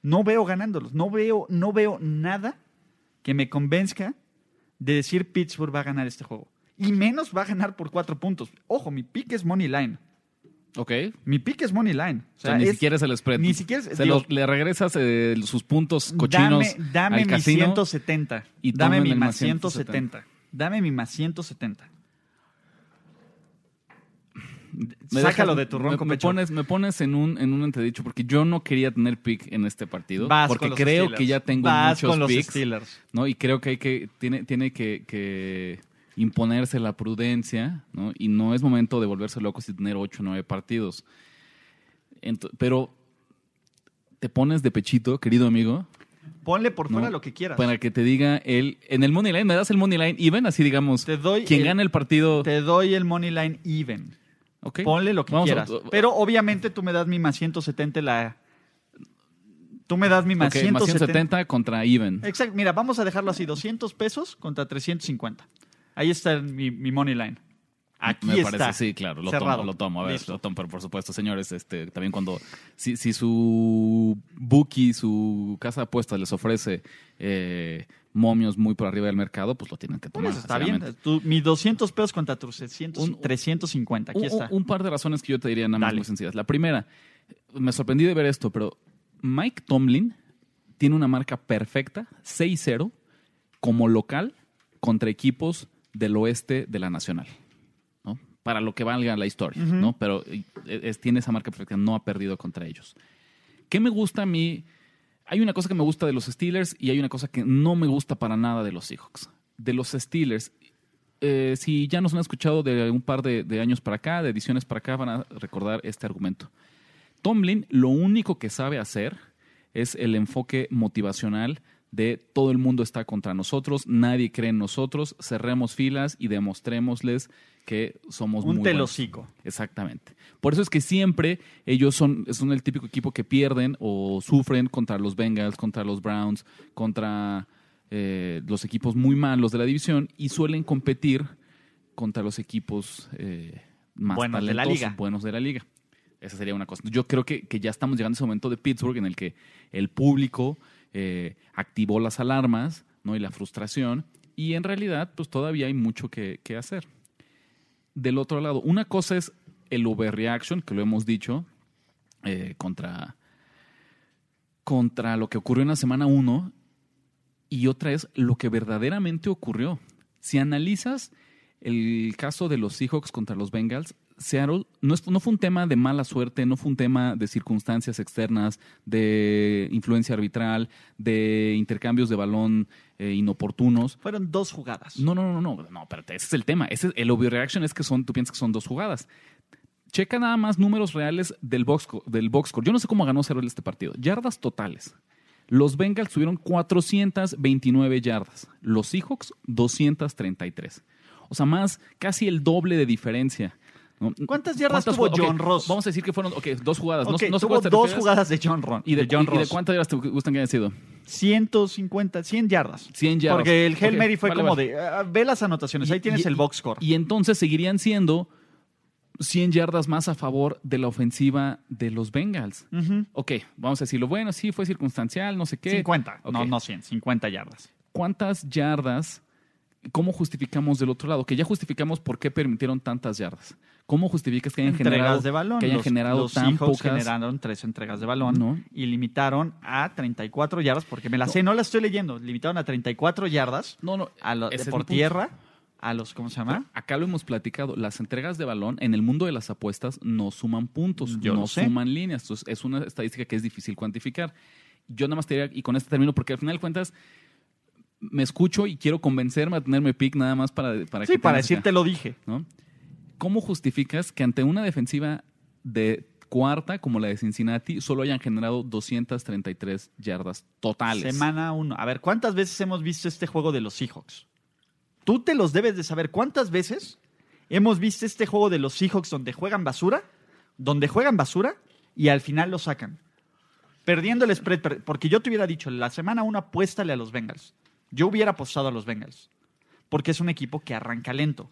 No veo ganándolos. No veo, no veo nada que me convenzca de decir Pittsburgh va a ganar este juego. Y menos va a ganar por cuatro puntos. Ojo, mi pick es money line. Ok. Mi pick es money line. O sea, ni siquiera es el spread. Ni siquiera es- Se digo, los- le regresas eh, sus puntos cochinos Dame, dame al mi casino. 170. y dame mi más más 170. Dame mi más 170. Me Sácalo dejas- de tu me- ronco me, pecho. pones, me pones en un, en un entredicho porque yo no quería tener pick en este partido. Vas porque creo Steelers. que ya tengo Vas muchos con los picks. Steelers. ¿no? Y creo que hay que, tiene, tiene que, que imponerse la prudencia, ¿no? Y no es momento de volverse locos y tener ocho o nueve partidos. Ento- pero te pones de pechito, querido amigo, Ponle por fuera ¿no? lo que quieras. para que te diga él, en el money line, me das el money line even, así digamos, Te doy quien el- gane el partido, Te doy el money line even. ok. Ponle lo que Vamos a- quieras. Pero obviamente tú me das mi más 170 la... Tú me das mi más, Ok, más 170. 170 contra even. Exacto. Mira, vamos a dejarlo así. 200 pesos contra 350. Ahí está mi, mi money line. Aquí me está. parece, sí, claro, lo Cerrado. tomo, lo tomo, a ver, Listo. lo tomo, pero por supuesto, señores, este, también cuando, si, si su bookie, su casa de apuestas les ofrece eh, momios muy por arriba del mercado, pues lo tienen que tomar. eso está bien. mi 200 pesos contra tus 300, Un- 350. Aquí Un, está. un par de razones que yo te diría nada más Dale. muy sencillas. La primera, me sorprendí de ver esto, pero Mike Tomlin tiene una marca perfecta, 6-0, como local contra equipos del oeste de la Nacional. ¿no? Para lo que valga la historia, ¿no? Pero eh, es- tiene esa marca perfecta, no ha perdido contra ellos. ¿Qué me gusta a mí? Hay una cosa que me gusta de los Steelers y hay una cosa que no me gusta para nada de los Seahawks. De los Steelers, eh, si ya nos han escuchado de un par de, de años para acá, de ediciones para acá, van a recordar este argumento. Tomlin lo único que sabe hacer es el enfoque motivacional de todo el mundo está contra nosotros, nadie cree en nosotros, cerremos filas y demostrémosles que somos un muy buenos. telocico. Exactamente. Por eso es que siempre ellos son, son el típico equipo que pierden o sufren contra los Bengals, contra los Browns, contra eh, los equipos muy malos de la división y suelen competir contra los equipos eh, más Buenos de la liga. buenos de la liga. Esa sería una cosa. Yo creo que, que ya estamos llegando a ese momento de Pittsburgh en el que el público eh, activó las alarmas ¿no? y la frustración y en realidad pues todavía hay mucho que, hacer. del otro lado. Una cosa es el overreaction, que lo hemos dicho, eh, contra, contra lo que ocurrió en la semana 1, y otra es lo que verdaderamente ocurrió. Si analizas el caso de los Seahawks contra los Bengals, Seattle no, es- no fue un tema de mala suerte, no fue un tema de circunstancias externas, de influencia arbitral, de intercambios de balón eh, inoportunos. Fueron dos jugadas. No, no, no, no, no, espérate, ese es el tema. Ese, el overreaction es que son, tú piensas que son dos jugadas. Checa nada más números reales del box, del box score. Yo no sé cómo ganó Seattle este partido. Yardas totales. Los Bengals tuvieron 429 yardas. Los Seahawks, 233. O sea, más, casi el doble de diferencia. ¿No? ¿Cuántas yardas ¿Cuántas tuvo John Ross? Vamos a decir que fueron, ok, dos jugadas. No- Ok, no, sé tuvo dos jugadas de John Ron. ¿Y de, John y de Ross. cuántas yardas te gustan que hayan sido? 150, 100 yardas. 100 yardas. Porque el Hail Mary fue vale, como vale. de, ah, ve las anotaciones, ahí tienes el box score. Y entonces seguirían siendo 100 yardas más a favor de la ofensiva de los Bengals. Ujú. Ok, vamos a decirlo. Bueno, sí, fue circunstancial, no sé qué. 50, no, no 100, 50 yardas. ¿Cuántas yardas? ¿Cómo justificamos del otro lado? Que ya justificamos por qué permitieron tantas yardas. ¿Cómo justificas que hayan entregas generado, de balón. que hayan los, generado los tan pocas? generaron tres entregas de balón No. y limitaron a 34 yardas, porque me la sé, no la estoy leyendo. Limitaron a 34 yardas No, no. a lo- por tierra a los, ¿cómo se llama? Acá lo hemos platicado. Las entregas de balón en el mundo de las apuestas no suman puntos, Yo no suman líneas. Entonces, es una estadística que es difícil cuantificar. Yo nada más te diría, y con este término, porque al final de cuentas me escucho y quiero convencerme a tenerme pick nada más para, para Sí, que para decirte lo dije. ¿no? ¿Cómo justificas que ante una defensiva de cuarta como la de Cincinnati solo hayan generado 233 yardas totales? Semana 1. A ver, ¿cuántas veces hemos visto este juego de los Seahawks? Tú te los debes de saber. ¿Cuántas veces hemos visto este juego de los Seahawks donde juegan basura? Donde juegan basura y al final lo sacan. Perdiendo el spread. Porque yo te hubiera dicho, la semana 1 apuéstale a los Bengals. Yo hubiera apostado a los Bengals. Porque es un equipo que arranca lento.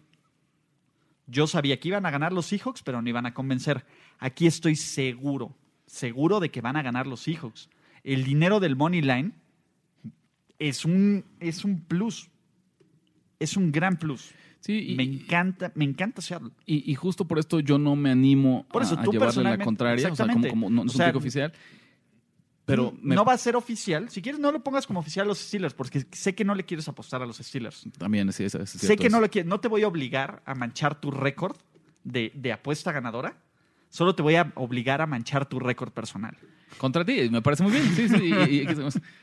Yo sabía que iban a ganar los Seahawks, pero no iban a convencer. Aquí estoy seguro, seguro de que van a ganar los Seahawks. El dinero del Money Line es un, es un plus. Es un gran plus. Sí, y, me encanta, me encanta Seattle. y- y justo por esto yo no me animo Por eso, a, a llevarle la contraria. O sea, como, no, no es O sea, un pick oficial. Pero me- no va a ser oficial. Si quieres, no lo pongas como oficial a los Steelers, porque sé que no le quieres apostar a los Steelers. también sí, es, sé que no lo quieres. No te voy a obligar a manchar tu récord de, de apuesta ganadora. Solo te voy a obligar a manchar tu récord personal. Contra ti, me parece muy bien. Sí, sí. y- y- y-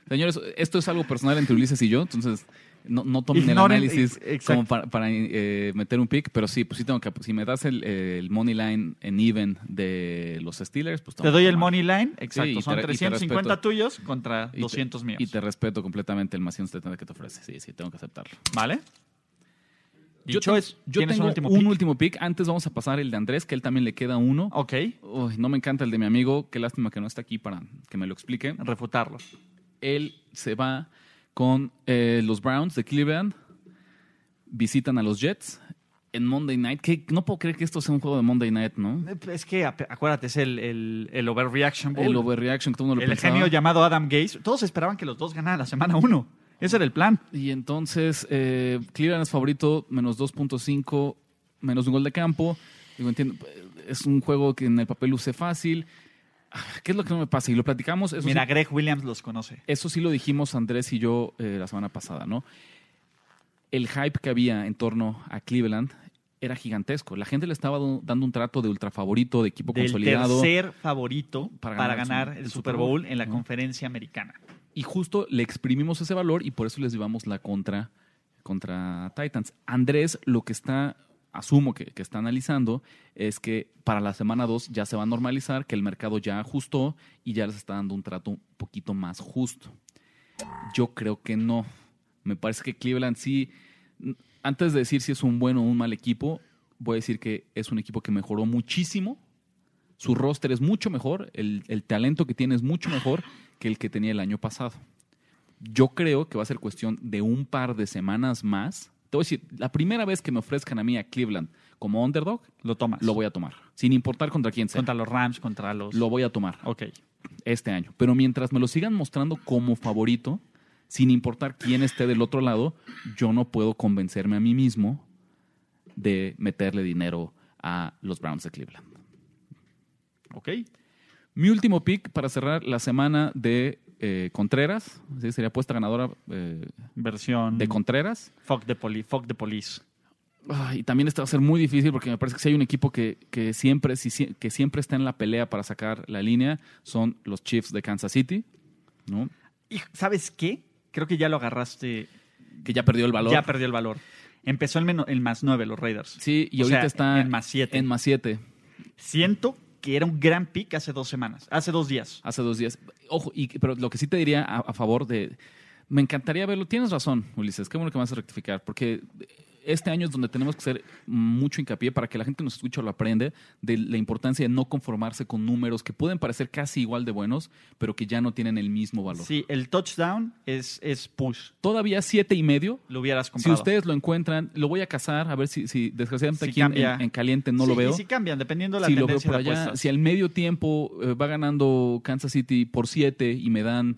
señores, esto es algo personal entre Ulises y yo, entonces no, no tomen Ignoren- el análisis ex- exacto. como para, para, eh, meter un pick, pero sí, pues sí tengo que. Si me das el, el money line en even de los Steelers, pues Te tengo doy que el tomar. money line. Exacto. y Son y te 350 respeto. tuyos contra Y te- 200 míos. Y te respeto completamente el más 170 que te ofrece. Sí, sí, tengo que aceptarlo. ¿Vale? Yo, te- es, yo ¿tienes tengo un último pick? último pick. Antes vamos a pasar el de Andrés, que él también le queda uno. Ok. Uy, no me encanta el de mi amigo. Qué lástima que no está aquí para que me lo explique. Refutarlo. él se va con eh, los Browns de Cleveland, visitan a los Jets en Monday Night. Que no puedo creer que esto sea un juego de Monday Night, ¿no? Es que acuérdate, es el, el, el overreaction bowl. El overreaction que todo el mundo lo El pensaba. genio llamado Adam Gaze. Todos esperaban que los dos ganaran la semana 1. Ese era el plan. Y entonces eh, Cleveland es favorito, menos 2.5, menos un gol de campo. Digo, entiendo, es un juego que en el papel luce fácil. Ah, ¿Qué es lo que no me pasa? Y lo platicamos. Eso Mira, sí- Greg Williams los conoce. Eso sí lo dijimos Andrés y yo eh, la semana pasada, ¿no? El hype que había en torno a Cleveland era gigantesco. La gente le estaba do- dando un trato de ultra favorito, de equipo Del consolidado. tercer favorito Para para, ganar el el Super Super Bowl, Bowl en la ¿no? conferencia americana. Y justo le exprimimos ese valor y por eso les llevamos la contra, contra Titans. Andrés lo que está, asumo que, que está analizando, es que para la semana 2 ya se va a normalizar, que el mercado ya ajustó y ya les está dando un trato un poquito más justo. Yo creo que no. Me parece que Cleveland sí, antes de decir si es un buen o un mal equipo, voy a decir que es un equipo que mejoró muchísimo. Su roster es mucho mejor, el, el talento que tiene es mucho mejor que el que tenía el año pasado. Yo creo que va a ser cuestión de un par de semanas más. Te voy a decir, la primera vez que me ofrezcan a mí a Cleveland como underdog, Lo tomas. lo voy a tomar. Sin importar contra quién sea. Contra los Rams, contra los... Lo voy a tomar Ok. este año. Pero mientras me lo sigan mostrando como favorito, sin importar quién esté del otro lado, yo no puedo convencerme a mí mismo de meterle dinero a los Browns de Cleveland. Ok. Mi último pick para cerrar la semana de eh, Contreras, ¿sí? sería apuesta ganadora eh, Versión de Contreras. Fuck the, poli fuck the police. Ay, y también esto va a ser muy difícil porque me parece que si hay un equipo que, que siempre, si- si- que siempre está en la pelea para sacar la línea, son los Chiefs de Kansas City, ¿no? Y ¿sabes qué? Creo que ya lo agarraste. que ya perdió el valor. Ya perdió el valor. Empezó el, el más 9, los Raiders. sí, y O ahorita sea, está en más siete. En más 7, Siento que era un gran pick hace dos semanas, hace dos días. hace dos días. Ojo, y, pero lo que sí te diría a, favor de... Me encantaría verlo. Tienes razón, Ulises. Qué bueno que me vas a rectificar. Porque este año es donde tenemos que hacer mucho hincapié para que la gente que nos escucha lo aprende de la importancia de no conformarse con números que pueden parecer casi igual de buenos, pero que ya no tienen el mismo valor. Sí, el touchdown es, es push. Todavía siete y medio. Lo hubieras Si comprado. ustedes lo encuentran, lo voy a cazar, a ver si, si desgraciadamente Si aquí en- cambia. en, en caliente no Sí, lo veo. Y si cambian, dependiendo de la si lo veo por de allá, si al medio tiempo eh, va ganando Kansas City por siete y me dan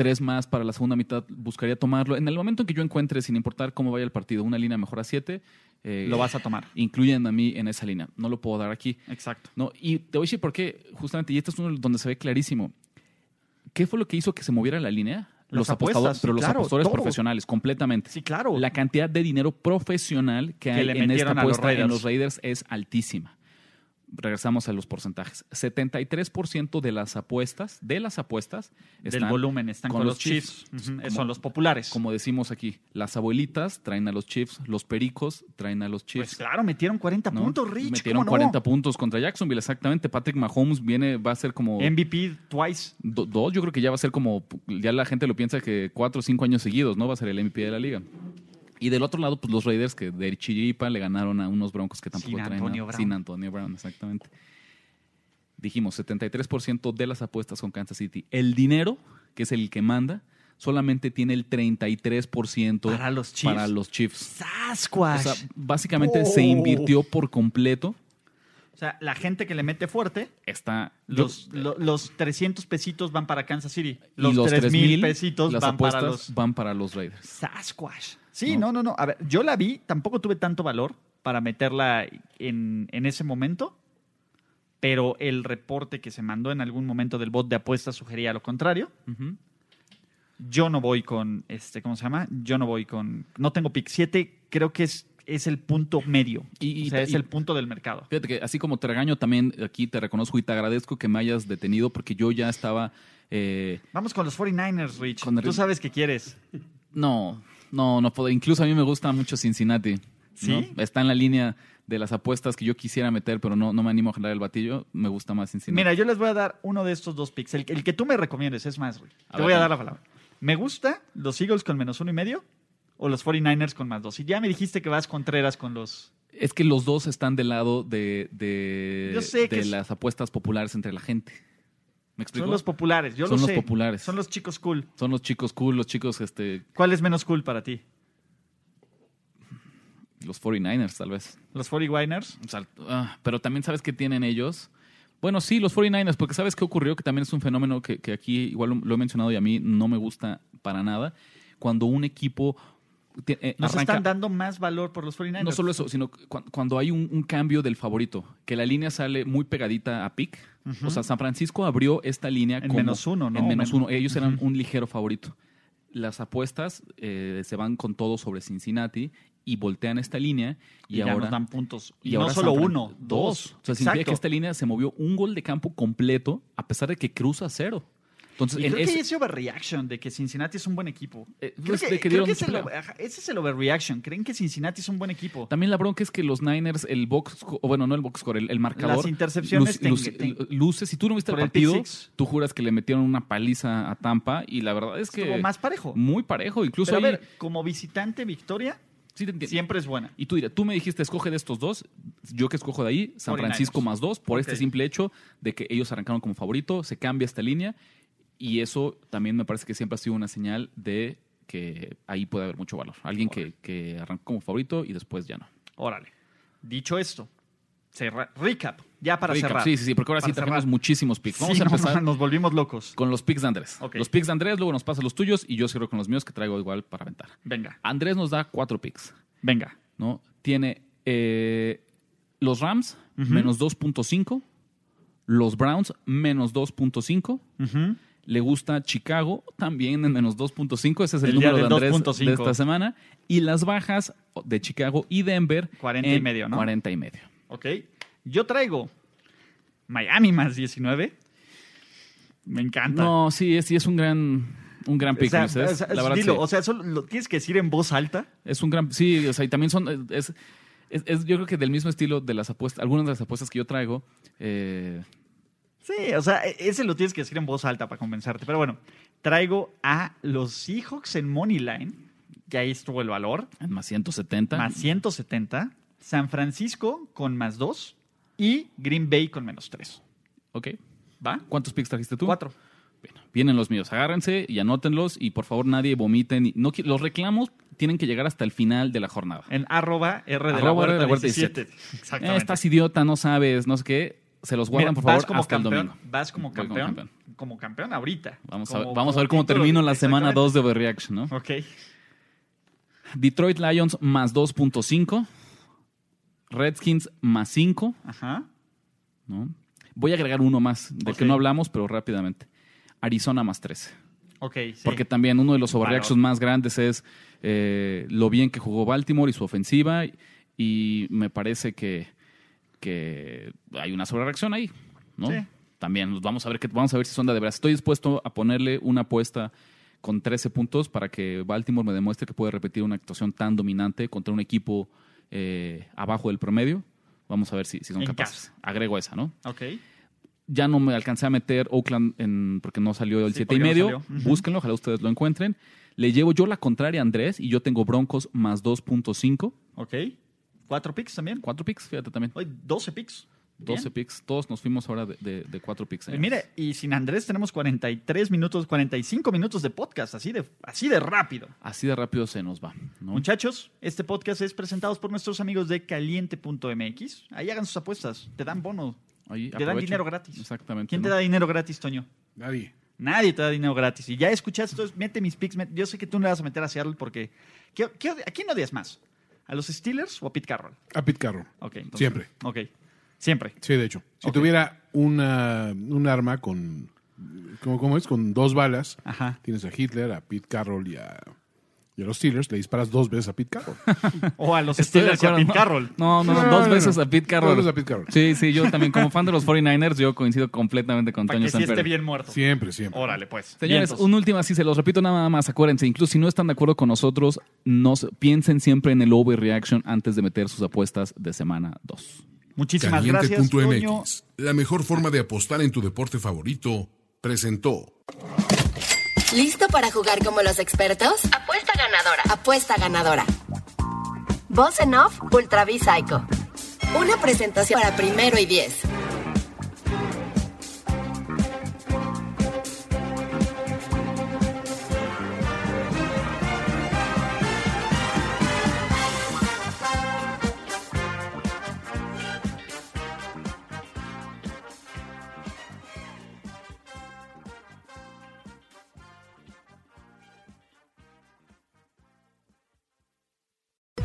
tres más para la segunda mitad, buscaría tomarlo. En el momento en que yo encuentre, sin importar cómo vaya el partido, una línea mejor a siete, eh, Lo vas a tomar. incluyen a mí en esa línea. No lo puedo dar aquí. Exacto. No, y te voy a decir por qué, justamente, y este es uno donde se ve clarísimo. ¿Qué fue lo que hizo que se moviera la línea? Las los apostadores, apuestas, pero los claro, apostadores todo. profesionales, completamente. Sí, claro. La cantidad de dinero profesional que, hay en esta metieron a los apuesta en los Raiders es altísima. Regresamos a los porcentajes. 73% de las apuestas, de las apuestas, Del están volumen están con, los Chiefs. Como- Son los populares. Como decimos aquí, las abuelitas traen a los Chiefs, los pericos traen a los Chiefs. pues claro, metieron 40 ¿no? puntos, Rich. Metieron ¿cómo no? 40 puntos contra Jacksonville, exactamente. Patrick Mahomes viene, va a ser como MVP twice. do- dos, yo creo que ya va a ser como, ya la gente lo piensa que cuatro o cinco años seguidos, ¿no? Va a ser el MVP de la liga. Y del otro lado, pues los Raiders que de chiripa le ganaron a unos Broncos que tampoco Sin traen Antonio nada. Brown. Sin Antonio Brown, exactamente. Dijimos, 73% de las apuestas con Kansas City. El dinero, que es el que manda, solamente tiene el 33% Para los Chiefs. para los Chiefs. O Sasquatch. sea, básicamente Oh. se invirtió por completo. O sea, la gente que le mete fuerte, Está yo- los, lo- los 300 pesitos van para Kansas City. y Los, los 3000 3000 pesitos las van para apuestas los van para los Raiders. Sasquatch. Sí, no, no, no. A ver, yo la vi, tampoco tuve tanto valor para meterla en, en ese momento, pero el reporte que se mandó en algún momento del bot de apuestas sugería lo contrario. Yo no voy con, este, ¿cómo se llama? Yo no voy con, no tengo pick 7, creo que es, es el punto medio. Y- o sea, es y- el punto del mercado. Fíjate que así como te regaño, también aquí te reconozco y te agradezco que me hayas detenido porque yo ya estaba... eh, Vamos con los 49ers, Rich. El- Tú sabes que quieres. no, no, no puedo. Incluso a mí me gusta mucho Cincinnati. ¿Sí? ¿no? Está en la línea de las apuestas que yo quisiera meter, pero no, no me animo a jalar el batillo. Me gusta más Cincinnati. Mira, yo les voy a dar uno de estos dos picks. El, el que tú me recomiendes, es más. A Te ver, voy a dar la palabra. ¿Me gusta los Eagles con menos uno y medio o los 49ers con más dos? Y ya me dijiste que vas Contreras con los... Es que los dos están del lado de, de, Yo sé que de es- las apuestas populares entre la gente. ¿Me explico? Son los populares, yo Son lo los sé. populares. Son los chicos cool. Son los chicos cool, los chicos, este, ¿Cuál es menos cool para ti? los 49ers, tal vez. ¿Los 49ers? O sea, ah, pero también sabes qué tienen ellos. Bueno, sí, los 49ers, porque sabes qué ocurrió, que también es un fenómeno que, que aquí igual lo, lo he mencionado y a mí no me gusta para nada. Cuando un equipo eh, Nos arranca- están dando más valor por los 49ers. no solo eso, sino cu- cuando hay un, un cambio del favorito, que la línea sale muy pegadita a pick. O sea, San Francisco abrió esta línea En como- menos uno, ¿no? En menos Men- uno. Ellos eran un ligero favorito. Las apuestas eh, se van con todo sobre Cincinnati y voltean esta línea y, Y, ya ahora nos dan puntos. Y, y no ahora solo uno, dos. O sea, significa que esta línea se movió un gol de campo completo a pesar de que cruza cero. Entonces, Y creo ese- que ese overreaction de que Cincinnati es un buen equipo. Eh, Creo pues, que, de que creo dieron que es el mucho over- ajá, ese es el overreaction. Creen que Cincinnati es un buen equipo. También la bronca es que los Niners, el box, o bueno, no el box score, el, el marcador. Las intercepciones luce- ten- luce- luce. Si tú no viste el Por el pick partido, tú juras que le metieron una paliza a Tampa y la verdad es que. Estuvo más parejo. Muy parejo. Incluso Pero a ahí- ver, como visitante, victoria sí te entiendo. siempre es buena. Y tú dirás, tú me dijiste, escoge de estos dos. Yo que escojo de ahí, San 49ers. Francisco más dos, por este simple hecho de que ellos arrancaron como favorito, se cambia esta línea. Y eso también me parece que siempre ha sido una señal de que ahí puede haber mucho valor. Alguien que, que arrancó como favorito y después ya no. Órale. Dicho esto, cerra- recap, ya para Recap. cerrar. Sí, sí, sí, porque ahora sí tenemos muchísimos picks. Vamos Sí, a [LAUGHS] no, empezar nos volvimos locos. con los picks de Andrés. Los picks de Andrés, luego nos pasa los tuyos y yo cierro con los míos que traigo igual para aventar. Venga, Andrés nos da cuatro picks, venga. ¿no? Tiene eh, los Rams, menos 2.5. Los Browns, menos 2.5. Le gusta Chicago, también en menos 2.5. Ese es el, número de Andrés 2.5. de esta semana. Y las bajas de Chicago y Denver. 40 y medio, ¿no? 40 y medio. Ok. Yo traigo Miami más 19. Me encanta. No, sí, es, sí, es un gran, un gran pick. o sea, o sea, la verdad, dilo, sí. o sea, solo lo tienes que decir en voz alta. Es un gran. Sí, o sea, y también son. Es, es- es- yo creo que del mismo estilo de las apuestas, algunas de las apuestas que yo traigo. eh, Sí, o sea, e- ese lo tienes que decir en voz alta para convencerte. Pero bueno, traigo a los Seahawks en Moneyline, que ahí estuvo el valor, en más 170. más 170. San Francisco con más 2 y Green Bay con menos 3. Ok. ¿Va? ¿Cuántos picks trajiste tú? 4. Bueno, vienen los míos. Agárrense y anótenlos. Y por favor, nadie vomiten. No, los reclamos tienen que llegar hasta el final de la jornada. En arroba R de la Arroba R de Huerta la Huerta 17. Exactamente. estás idiota, no sabes, no sé qué. Se los guardan, Mira, por favor, como hasta el campeón, domingo. Vas como campeón. Como campeón ahorita. Vamos, a, ver, vamos a ver cómo termino la semana exactamente. 2 de Overreaction, ¿no? Ok. Detroit Lions más 2.5. Redskins más 5. Ajá. ¿no? Voy a agregar uno más, del que Ok. no hablamos, pero rápidamente. Arizona más 13. Ok, sí. Porque también uno de los overreactions más grandes es eh, lo bien que jugó Baltimore y su ofensiva. Y me parece que, que hay una sobrereacción ahí. ¿no? Sí. También vamos a ver que, vamos a ver si son de veras. Estoy dispuesto a ponerle una apuesta con 13 puntos para que Baltimore me demuestre que puede repetir una actuación tan dominante contra un equipo eh, abajo del promedio. Vamos a ver si, si son En capaces. Agrego esa, ¿no? Ok. Ya no me alcancé a meter Oakland en, porque no salió el Sí, 7 y no medio. Ujú. Búsquenlo, ojalá ustedes lo encuentren. Le llevo yo la contraria a Andrés y yo tengo Broncos más 2.5. Ok. ¿Cuatro picks también? Cuatro picks, fíjate también. Hoy 12 picks. 12 Bien. picks. Todos nos fuimos ahora de, de, de cuatro picks. Y mire, y sin Andrés tenemos 43 minutos, 45 minutos de podcast, así de, así de rápido. Así de rápido se nos va. ¿no? Muchachos, este podcast es presentado por nuestros amigos de caliente.mx. Ahí hagan sus apuestas, te dan bono, Ahí, te dan dinero gratis. Exactamente. ¿Quién te da dinero gratis, Toño? Nadie. Nadie te da dinero gratis. Y ya escuchaste, entonces mete mis picks. Yo sé que tú no le vas a meter a Seattle porque... ¿qué- qué odi- ¿A quién odias más? ¿A los Steelers o a Pete Carroll? A Pete Carroll. Ok, entonces- Siempre. Ok, siempre. Sí, de hecho. Si tuviera una, un arma con. ¿cómo, cómo es? Con dos balas. Ajá. Tienes a Hitler, a Pete Carroll y a, y a los Steelers. Le disparas dos veces a Pete Carroll. [LAUGHS] O a los Estoy Steelers y a. Pete Carroll. No, no, no, No, dos no, veces no. a Pete Carroll. Dos veces a Pete Carroll. Sí, sí, yo también, como fan de los 49ers, yo coincido completamente con Para Toño que sí esté bien muerto. Siempre, siempre. Órale, pues. Señores, Vientos. un último así, se los repito nada más, acuérdense, incluso si no están de acuerdo con nosotros, nos, piensen siempre en el overreaction antes de meter sus apuestas de semana 2. Muchísimas gracias, Toño. La mejor forma de apostar en tu deporte favorito, presentó. ¿Listo para jugar como los expertos? Apuesta ganadora. Apuesta ganadora. Voz en off, Ultra Psycho. Una presentación para primero y diez.